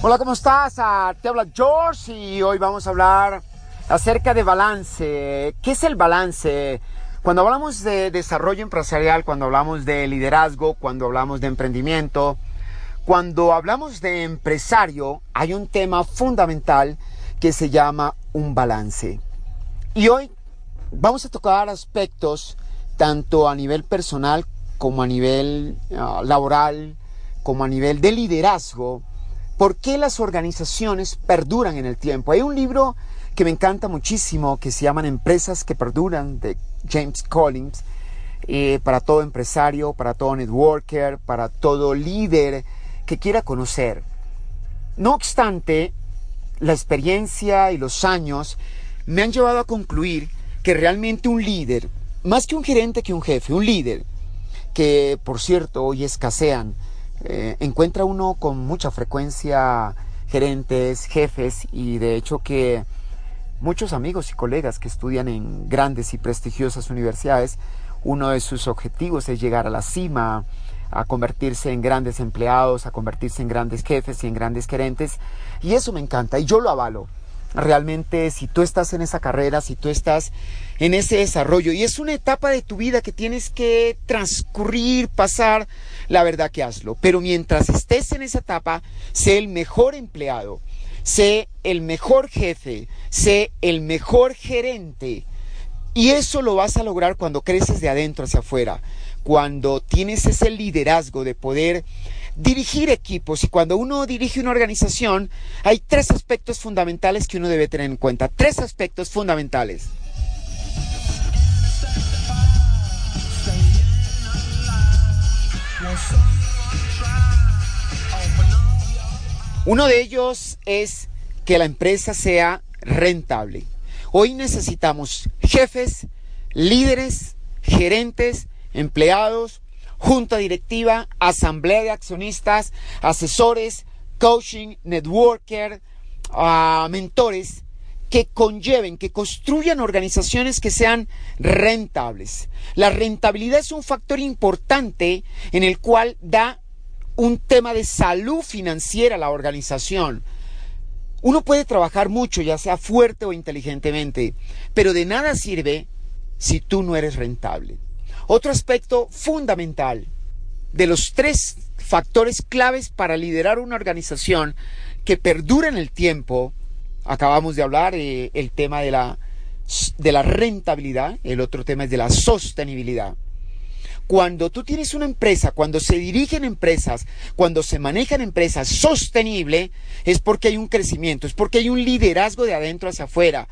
Hola, ¿cómo estás? Ah, te habla George y hoy vamos a hablar acerca de balance. ¿Qué es el balance? Cuando hablamos de desarrollo empresarial, cuando hablamos de liderazgo, cuando hablamos de emprendimiento, cuando hablamos de empresario, hay un tema fundamental que se llama un balance. Y hoy vamos a tocar aspectos tanto a nivel personal como a nivel ah, laboral, como a nivel de liderazgo, ¿Por qué las organizaciones perduran en el tiempo? Hay un libro que me encanta muchísimo que se llaman Empresas que Perduran de James Collins. Eh, para todo empresario, para todo networker, para todo líder que quiera conocer. No obstante, la experiencia y los años me han llevado a concluir que realmente un líder, más que un gerente que un jefe, un líder, que por cierto hoy escasean, eh, encuentra uno con mucha frecuencia gerentes, jefes y de hecho que muchos amigos y colegas que estudian en grandes y prestigiosas universidades, uno de sus objetivos es llegar a la cima, a convertirse en grandes empleados, a convertirse en grandes jefes y en grandes gerentes. Y eso me encanta y yo lo avalo realmente si tú estás en esa carrera, si tú estás en ese desarrollo y es una etapa de tu vida que tienes que transcurrir, pasar, la verdad que hazlo. Pero mientras estés en esa etapa, sé el mejor empleado, sé el mejor jefe, sé el mejor gerente. Y eso lo vas a lograr cuando creces de adentro hacia afuera, cuando tienes ese liderazgo de poder dirigir equipos y cuando uno dirige una organización, hay tres aspectos fundamentales que uno debe tener en cuenta. Tres aspectos fundamentales. Uno de ellos es que la empresa sea rentable. Hoy necesitamos jefes, líderes, gerentes, empleados, junta directiva, asamblea de accionistas, asesores, coaching, networker, ah, mentores que conlleven, que construyan organizaciones que sean rentables. La rentabilidad es un factor importante en el cual da un tema de salud financiera a la organización. Uno puede trabajar mucho, ya sea fuerte o inteligentemente, pero de nada sirve si tú no eres rentable. Otro aspecto fundamental de los tres factores claves para liderar una organización que perdura en el tiempo, acabamos de hablar eh, el tema de la, de la rentabilidad, el otro tema es de la sostenibilidad. Cuando tú tienes una empresa, cuando se dirigen empresas, cuando se manejan empresas sostenible, es porque hay un crecimiento, es porque hay un liderazgo de adentro hacia afuera,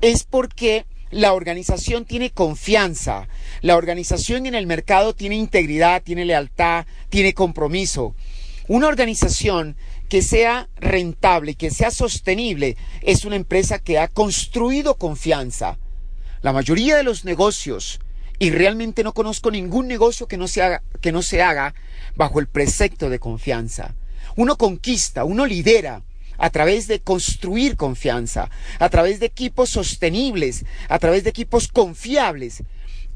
es porque la organización tiene confianza, la organización en el mercado tiene integridad, tiene lealtad, tiene compromiso. Una organización que sea rentable, que sea sostenible, es una empresa que ha construido confianza. La mayoría de los negocios, y realmente no conozco ningún negocio que no se haga, que no se haga bajo el precepto de confianza. Uno conquista, uno lidera, a través de construir confianza, a través de equipos sostenibles, a través de equipos confiables.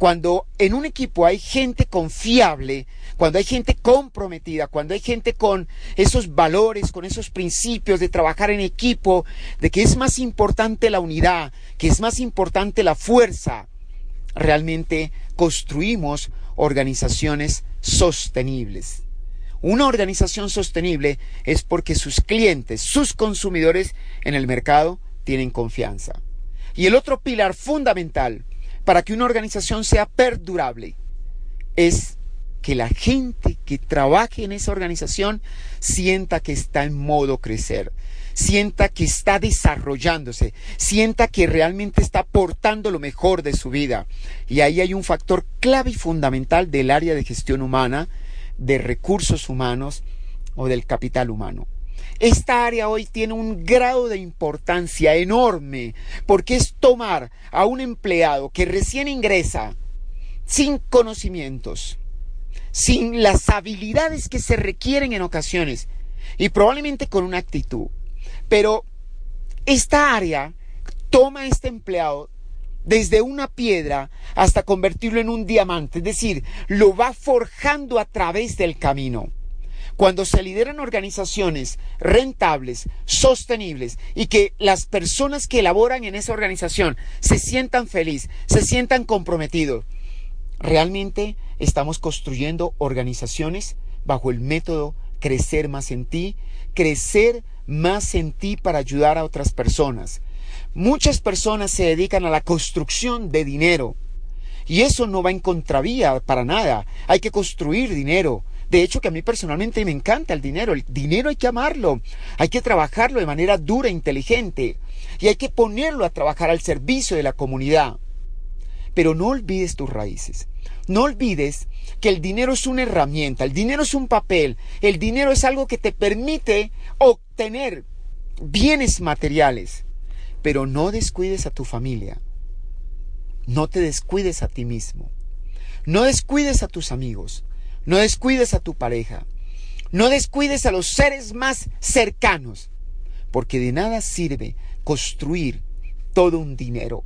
Cuando en un equipo hay gente confiable, cuando hay gente comprometida, cuando hay gente con esos valores, con esos principios de trabajar en equipo, de que es más importante la unidad, que es más importante la fuerza, realmente construimos organizaciones sostenibles. Una organización sostenible es porque sus clientes, sus consumidores en el mercado tienen confianza. Y el otro pilar fundamental para que una organización sea perdurable es que la gente que trabaje en esa organización sienta que está en modo crecer, sienta que está desarrollándose, sienta que realmente está aportando lo mejor de su vida. Y ahí hay un factor clave y fundamental del área de gestión humana de recursos humanos o del capital humano. Esta área hoy tiene un grado de importancia enorme porque es tomar a un empleado que recién ingresa sin conocimientos, sin las habilidades que se requieren en ocasiones y probablemente con una actitud. Pero esta área toma a este empleado desde una piedra hasta convertirlo en un diamante, es decir, lo va forjando a través del camino. Cuando se lideran organizaciones rentables, sostenibles y que las personas que elaboran en esa organización se sientan felices, se sientan comprometidos, realmente estamos construyendo organizaciones bajo el método crecer más en ti, crecer más en ti para ayudar a otras personas. Muchas personas se dedican a la construcción de dinero y eso no va en contravía para nada. Hay que construir dinero. De hecho, que a mí personalmente me encanta el dinero. El dinero hay que amarlo. Hay que trabajarlo de manera dura e inteligente. Y hay que ponerlo a trabajar al servicio de la comunidad. Pero no olvides tus raíces. No olvides que el dinero es una herramienta, el dinero es un papel, el dinero es algo que te permite obtener bienes materiales. Pero no descuides a tu familia. No te descuides a ti mismo. No descuides a tus amigos. No descuides a tu pareja. No descuides a los seres más cercanos. Porque de nada sirve construir todo un dinero,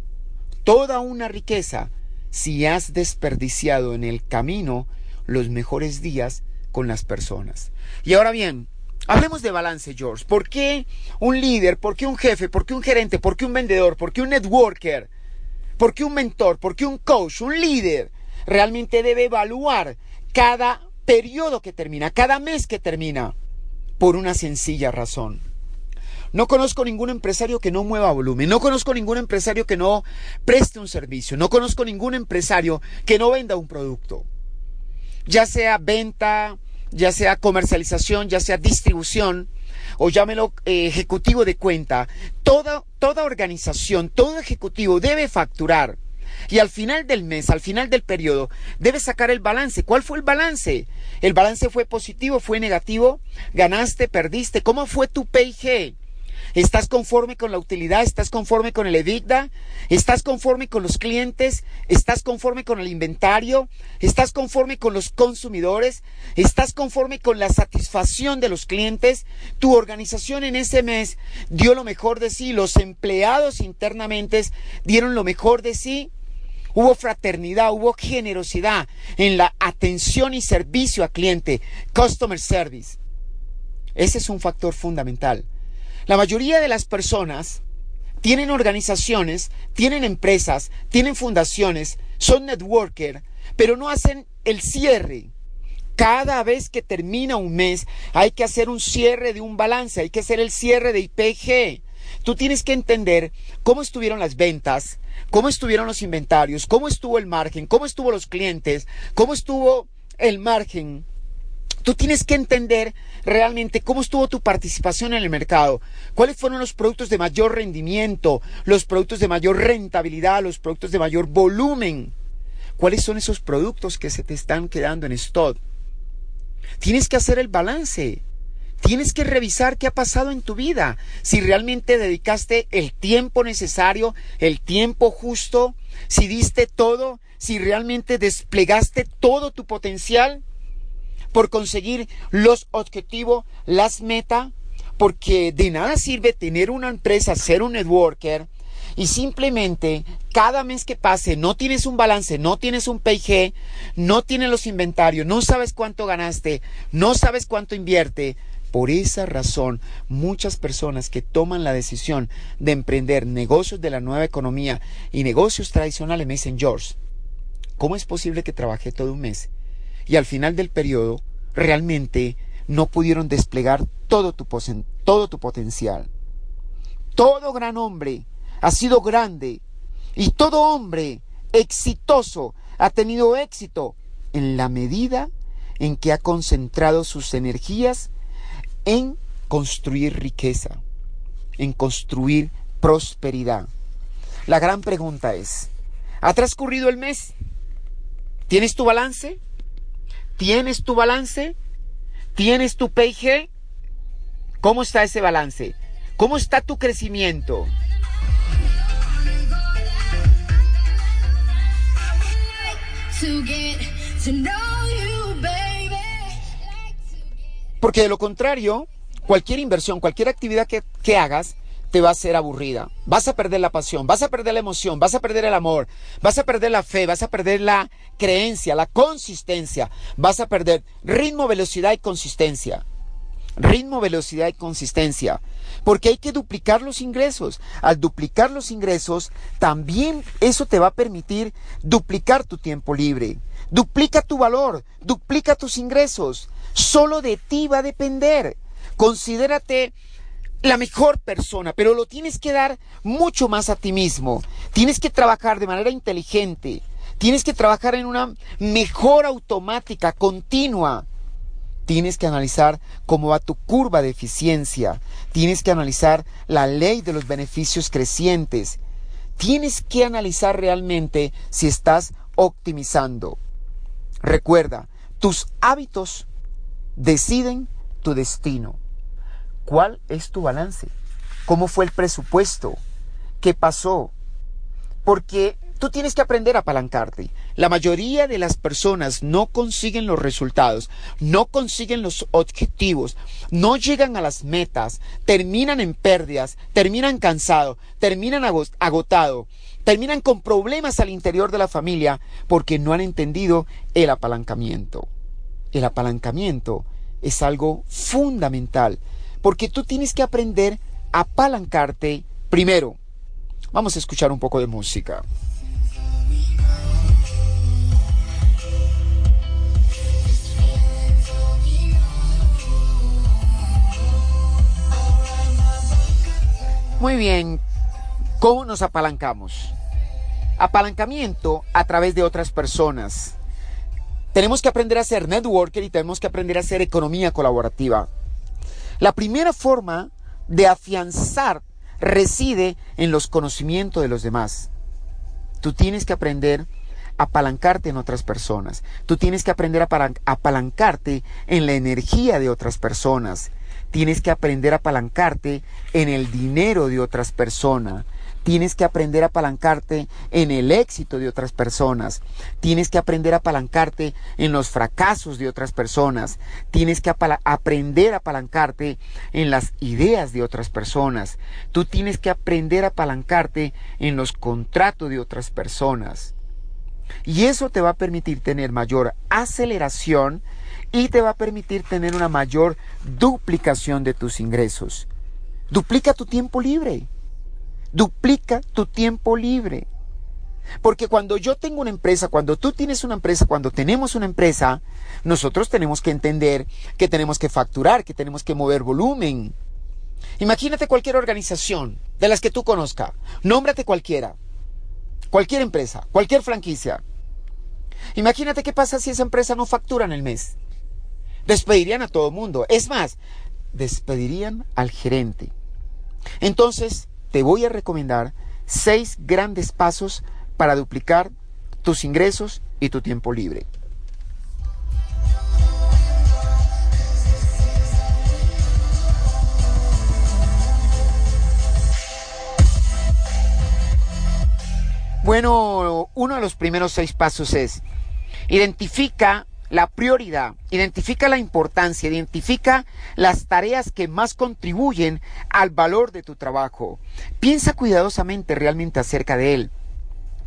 toda una riqueza, si has desperdiciado en el camino los mejores días con las personas. Y ahora bien, hablemos de balance, George. ¿Por qué un líder, por qué un jefe, por qué un gerente, por qué un vendedor, por qué un networker ¿Por qué un mentor? ¿Por qué un coach? Un líder realmente debe evaluar cada periodo que termina, cada mes que termina, por una sencilla razón. No conozco ningún empresario que no mueva volumen, no conozco ningún empresario que no preste un servicio, no conozco ningún empresario que no venda un producto. Ya sea venta, ya sea comercialización, ya sea distribución, o llámelo eh, ejecutivo de cuenta, toda, toda organización, todo ejecutivo debe facturar. Y al final del mes, al final del periodo, debe sacar el balance. ¿Cuál fue el balance? ¿El balance fue positivo, fue negativo? ¿Ganaste, perdiste? ¿Cómo fue tu PIG? ¿Estás conforme con la utilidad? ¿Estás conforme con el EBITDA? ¿Estás conforme con los clientes? ¿Estás conforme con el inventario? ¿Estás conforme con los consumidores? ¿Estás conforme con la satisfacción de los clientes? Tu organización en ese mes dio lo mejor de sí. Los empleados internamente dieron lo mejor de sí. Hubo fraternidad, hubo generosidad en la atención y servicio a cliente, customer service. Ese es un factor fundamental. La mayoría de las personas tienen organizaciones, tienen empresas, tienen fundaciones, son networker, pero no hacen el cierre. Cada vez que termina un mes hay que hacer un cierre de un balance, hay que hacer el cierre de IPG. Tú tienes que entender cómo estuvieron las ventas, cómo estuvieron los inventarios, cómo estuvo el margen, cómo estuvo los clientes, cómo estuvo el margen Tú tienes que entender realmente cómo estuvo tu participación en el mercado, cuáles fueron los productos de mayor rendimiento, los productos de mayor rentabilidad, los productos de mayor volumen, cuáles son esos productos que se te están quedando en stock. Tienes que hacer el balance. Tienes que revisar qué ha pasado en tu vida, si realmente dedicaste el tiempo necesario, el tiempo justo, si diste todo, si realmente desplegaste todo tu potencial por conseguir los objetivos, las metas, porque de nada sirve tener una empresa, ser un networker y simplemente cada mes que pase no tienes un balance, no tienes un PIG, no tienes los inventarios, no sabes cuánto ganaste, no sabes cuánto invierte. Por esa razón, muchas personas que toman la decisión de emprender negocios de la nueva economía y negocios tradicionales me dicen, George, ¿cómo es posible que trabajé todo un mes y al final del periodo realmente no pudieron desplegar todo tu, todo tu potencial. Todo gran hombre ha sido grande y todo hombre exitoso ha tenido éxito en la medida en que ha concentrado sus energías en construir riqueza, en construir prosperidad. La gran pregunta es, ¿ha transcurrido el mes? ¿Tienes tu balance? ¿Tienes tu balance? ¿Tienes tu PIG? ¿Cómo está ese balance? ¿Cómo está tu crecimiento? Porque de lo contrario, cualquier inversión, cualquier actividad que, que hagas, te va a ser aburrida. Vas a perder la pasión, vas a perder la emoción, vas a perder el amor, vas a perder la fe, vas a perder la creencia, la consistencia, vas a perder ritmo, velocidad y consistencia. Ritmo, velocidad y consistencia. Porque hay que duplicar los ingresos. Al duplicar los ingresos, también eso te va a permitir duplicar tu tiempo libre. Duplica tu valor, duplica tus ingresos. Solo de ti va a depender. Considérate la mejor persona, pero lo tienes que dar mucho más a ti mismo. Tienes que trabajar de manera inteligente. Tienes que trabajar en una mejor automática, continua. Tienes que analizar cómo va tu curva de eficiencia. Tienes que analizar la ley de los beneficios crecientes. Tienes que analizar realmente si estás optimizando. Recuerda, tus hábitos deciden tu destino. ¿Cuál es tu balance? ¿Cómo fue el presupuesto? ¿Qué pasó? Porque tú tienes que aprender a apalancarte. La mayoría de las personas no consiguen los resultados, no consiguen los objetivos, no llegan a las metas, terminan en pérdidas, terminan cansados, terminan agotados, terminan con problemas al interior de la familia porque no han entendido el apalancamiento. El apalancamiento es algo fundamental porque tú tienes que aprender a apalancarte primero. Vamos a escuchar un poco de música. Muy bien, ¿cómo nos apalancamos? Apalancamiento a través de otras personas. Tenemos que aprender a ser networker y tenemos que aprender a hacer economía colaborativa. La primera forma de afianzar reside en los conocimientos de los demás. Tú tienes que aprender a apalancarte en otras personas. Tú tienes que aprender a apalancarte en la energía de otras personas. Tienes que aprender a apalancarte en el dinero de otras personas. Tienes que aprender a apalancarte en el éxito de otras personas. Tienes que aprender a apalancarte en los fracasos de otras personas. Tienes que aprender a apalancarte en las ideas de otras personas. Tú tienes que aprender a apalancarte en los contratos de otras personas. Y eso te va a permitir tener mayor aceleración y te va a permitir tener una mayor duplicación de tus ingresos. Duplica tu tiempo libre. Duplica tu tiempo libre. Porque cuando yo tengo una empresa, cuando tú tienes una empresa, cuando tenemos una empresa, nosotros tenemos que entender que tenemos que facturar, que tenemos que mover volumen. Imagínate cualquier organización de las que tú conozcas, nómbrate cualquiera, cualquier empresa, cualquier franquicia. Imagínate qué pasa si esa empresa no factura en el mes. Despedirían a todo el mundo. Es más, despedirían al gerente. Entonces, te voy a recomendar seis grandes pasos para duplicar tus ingresos y tu tiempo libre. Bueno, uno de los primeros seis pasos es identifica la prioridad, identifica la importancia, identifica las tareas que más contribuyen al valor de tu trabajo. Piensa cuidadosamente realmente acerca de él.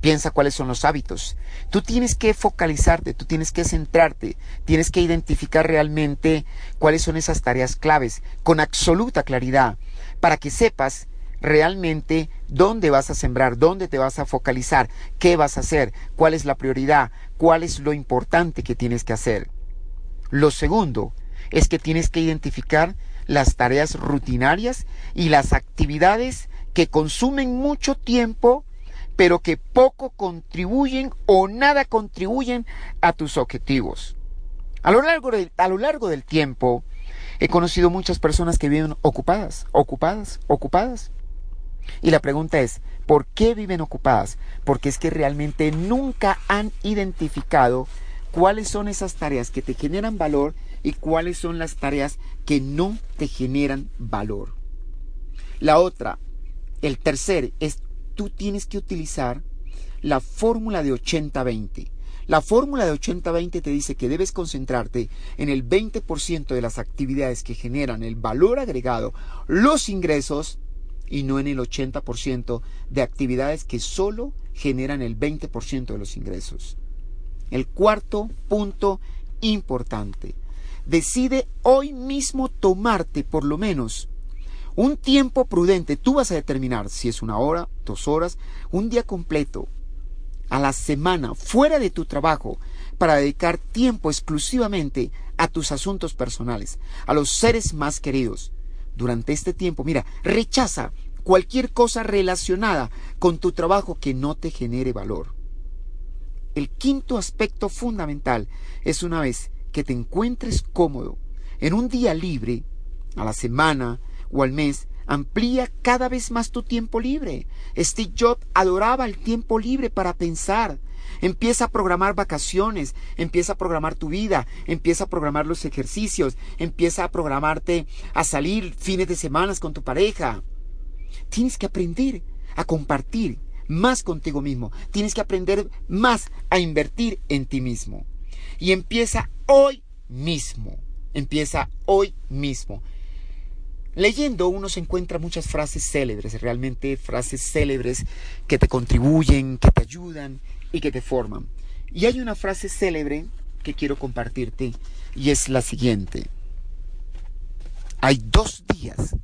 Piensa cuáles son los hábitos. Tú tienes que focalizarte, tú tienes que centrarte, tienes que identificar realmente cuáles son esas tareas claves con absoluta claridad para que sepas realmente dónde vas a sembrar, dónde te vas a focalizar, qué vas a hacer, cuál es la prioridad, cuál es lo importante que tienes que hacer. Lo segundo es que tienes que identificar las tareas rutinarias y las actividades que consumen mucho tiempo, pero que poco contribuyen o nada contribuyen a tus objetivos. A lo largo, a lo largo del tiempo, he conocido muchas personas que viven ocupadas, ocupadas, ocupadas. Y la pregunta es, ¿por qué viven ocupadas? Porque es que realmente nunca han identificado cuáles son esas tareas que te generan valor y cuáles son las tareas que no te generan valor. La otra, el tercer, es tú tienes que utilizar la fórmula de 80-20. La fórmula de 80-20 te dice que debes concentrarte en el 20% de las actividades que generan el valor agregado, los ingresos, y no en el 80% de actividades que solo generan el 20% de los ingresos. El cuarto punto importante. Decide hoy mismo tomarte por lo menos un tiempo prudente. Tú vas a determinar si es una hora, dos horas, un día completo a la semana fuera de tu trabajo para dedicar tiempo exclusivamente a tus asuntos personales, a los seres más queridos. Durante este tiempo, mira, rechaza cualquier cosa relacionada con tu trabajo que no te genere valor. El quinto aspecto fundamental es una vez que te encuentres cómodo en un día libre, a la semana o al mes, amplía cada vez más tu tiempo libre. Steve Jobs adoraba el tiempo libre para pensar. Empieza a programar vacaciones, empieza a programar tu vida, empieza a programar los ejercicios, empieza a programarte a salir fines de semana con tu pareja. Tienes que aprender a compartir más contigo mismo. Tienes que aprender más a invertir en ti mismo. Y empieza hoy mismo. Empieza hoy mismo. Leyendo uno se encuentra muchas frases célebres, realmente frases célebres que te contribuyen, que te ayudan y que te forman. Y hay una frase célebre que quiero compartirte y es la siguiente. Hay dos días,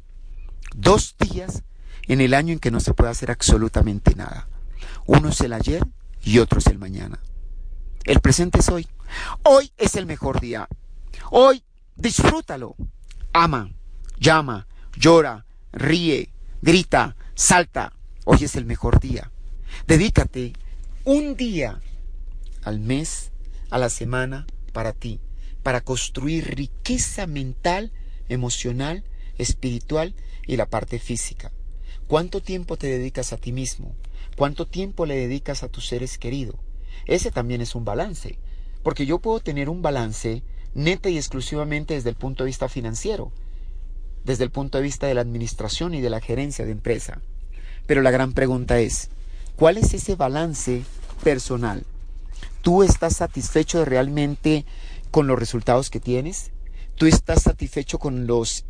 dos días en el año en que no se puede hacer absolutamente nada. Uno es el ayer y otro es el mañana. El presente es hoy. Hoy es el mejor día. Hoy disfrútalo. Ama, llama, llora, ríe, grita, salta. Hoy es el mejor día. Dedícate un día al mes, a la semana, para ti, para construir riqueza mental, emocional, espiritual y la parte física. ¿Cuánto tiempo te dedicas a ti mismo? ¿Cuánto tiempo le dedicas a tus seres queridos? Ese también es un balance, porque yo puedo tener un balance neta y exclusivamente desde el punto de vista financiero, desde el punto de vista de la administración y de la gerencia de empresa. Pero la gran pregunta es, ¿cuál es ese balance personal? ¿Tú estás satisfecho realmente con los resultados que tienes? ¿Tú estás satisfecho con los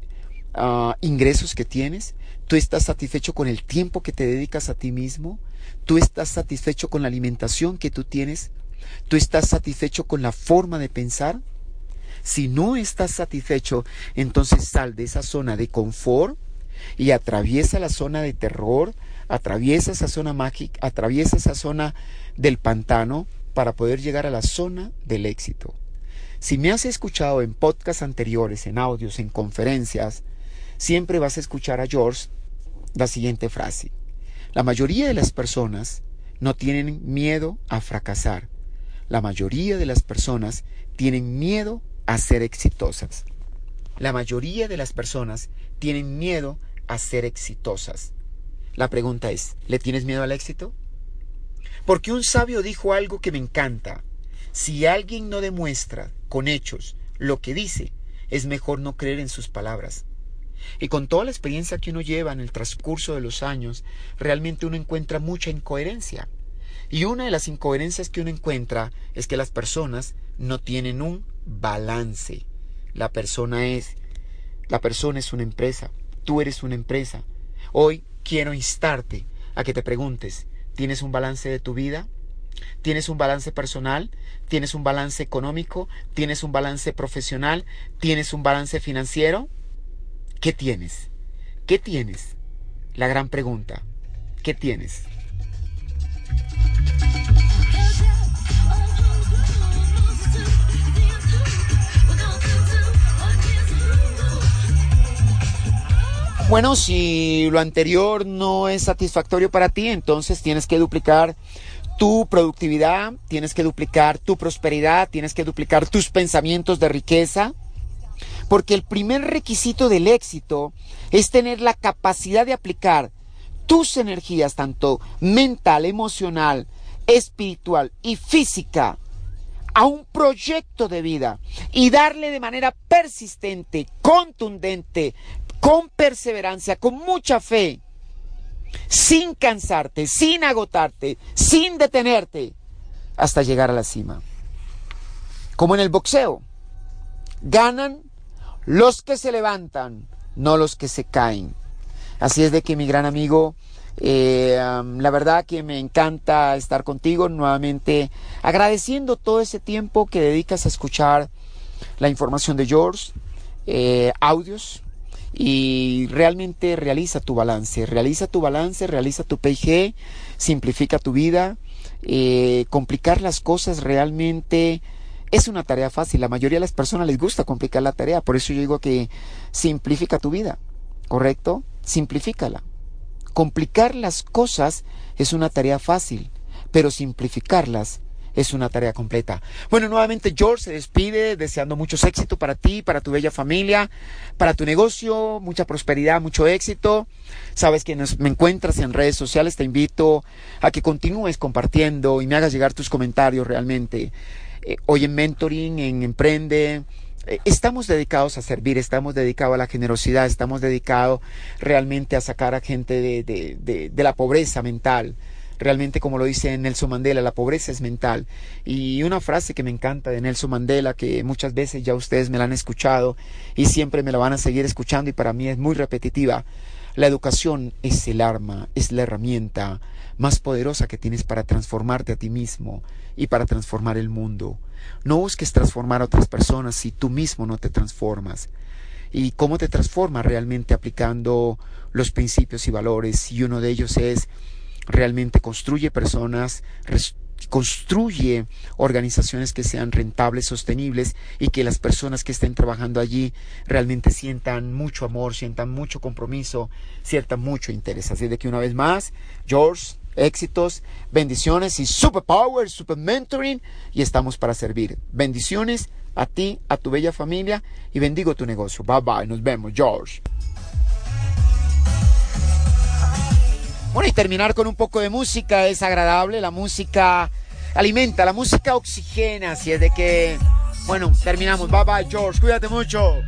ah, ingresos que tienes? ¿Tú estás satisfecho con el tiempo que te dedicas a ti mismo? ¿Tú estás satisfecho con la alimentación que tú tienes? ¿Tú estás satisfecho con la forma de pensar? Si no estás satisfecho, entonces sal de esa zona de confort y atraviesa la zona de terror, atraviesa esa zona mágica, atraviesa esa zona del pantano para poder llegar a la zona del éxito. Si me has escuchado en podcasts anteriores, en audios, en conferencias, siempre vas a escuchar a George la siguiente frase. La mayoría de las personas no tienen miedo a fracasar. La mayoría de las personas tienen miedo a ser exitosas. La mayoría de las personas tienen miedo a ser exitosas. La pregunta es, ¿le tienes miedo al éxito? Porque un sabio dijo algo que me encanta. Si alguien no demuestra con hechos lo que dice, es mejor no creer en sus palabras. Y con toda la experiencia que uno lleva en el transcurso de los años, realmente uno encuentra mucha incoherencia. Y una de las incoherencias que uno encuentra es que las personas no tienen un balance. La persona es, la persona es una empresa, tú eres una empresa. Hoy quiero instarte a que te preguntes, ¿tienes un balance de tu vida? ¿Tienes un balance personal? ¿Tienes un balance económico? ¿Tienes un balance profesional? ¿Tienes un balance financiero? ¿Qué tienes? ¿Qué tienes? La gran pregunta. ¿Qué tienes? Bueno, si lo anterior no es satisfactorio para ti, entonces tienes que duplicar tu productividad, tienes que duplicar tu prosperidad, tienes que duplicar tus pensamientos de riqueza, porque el primer requisito del éxito es tener la capacidad de aplicar tus energías, tanto mental, emocional, espiritual y física, a un proyecto de vida y darle de manera persistente, contundente, con perseverancia, con mucha fe, sin cansarte, sin agotarte, sin detenerte, hasta llegar a la cima. Como en el boxeo, ganan los que se levantan, no los que se caen. Así es de que mi gran amigo, eh, la verdad que me encanta estar contigo nuevamente, agradeciendo todo ese tiempo que dedicas a escuchar la información de George, eh, audios, y realmente realiza tu balance, realiza tu balance, realiza tu PG, simplifica tu vida, eh, complicar las cosas realmente es una tarea fácil. La mayoría de las personas les gusta complicar la tarea. Por eso yo digo que simplifica tu vida. ¿Correcto? Simplifícala. Complicar las cosas es una tarea fácil, pero simplificarlas es una tarea completa. Bueno, nuevamente George se despide deseando muchos éxitos para ti, para tu bella familia, para tu negocio, mucha prosperidad, mucho éxito. Sabes que me encuentras en redes sociales, te invito a que continúes compartiendo y me hagas llegar tus comentarios realmente. Eh, hoy en Mentoring, en Emprende, eh, estamos dedicados a servir, estamos dedicados a la generosidad, estamos dedicados realmente a sacar a gente de la pobreza mental Realmente, como lo dice Nelson Mandela, la pobreza es mental. Y una frase que me encanta de Nelson Mandela, que muchas veces ya ustedes me la han escuchado y siempre me la van a seguir escuchando y para mí es muy repetitiva. La educación es el arma, es la herramienta más poderosa que tienes para transformarte a ti mismo y para transformar el mundo. No busques transformar a otras personas si tú mismo no te transformas. ¿Y cómo te transformas realmente aplicando los principios y valores? Y uno de ellos es realmente construye personas, construye organizaciones que sean rentables, sostenibles y que las personas que estén trabajando allí realmente sientan mucho amor, sientan mucho compromiso, sientan mucho interés. Así de que una vez más, George, éxitos, bendiciones y super power, super mentoring y estamos para servir. Bendiciones a ti, a tu bella familia y bendigo tu negocio. Bye bye, nos vemos, George. Bueno, y terminar con un poco de música es agradable, la música alimenta, la música oxigena, así es de que, bueno, terminamos. Bye bye, George, cuídate mucho.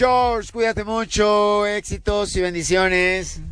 George. Cuídate mucho. Éxitos y bendiciones.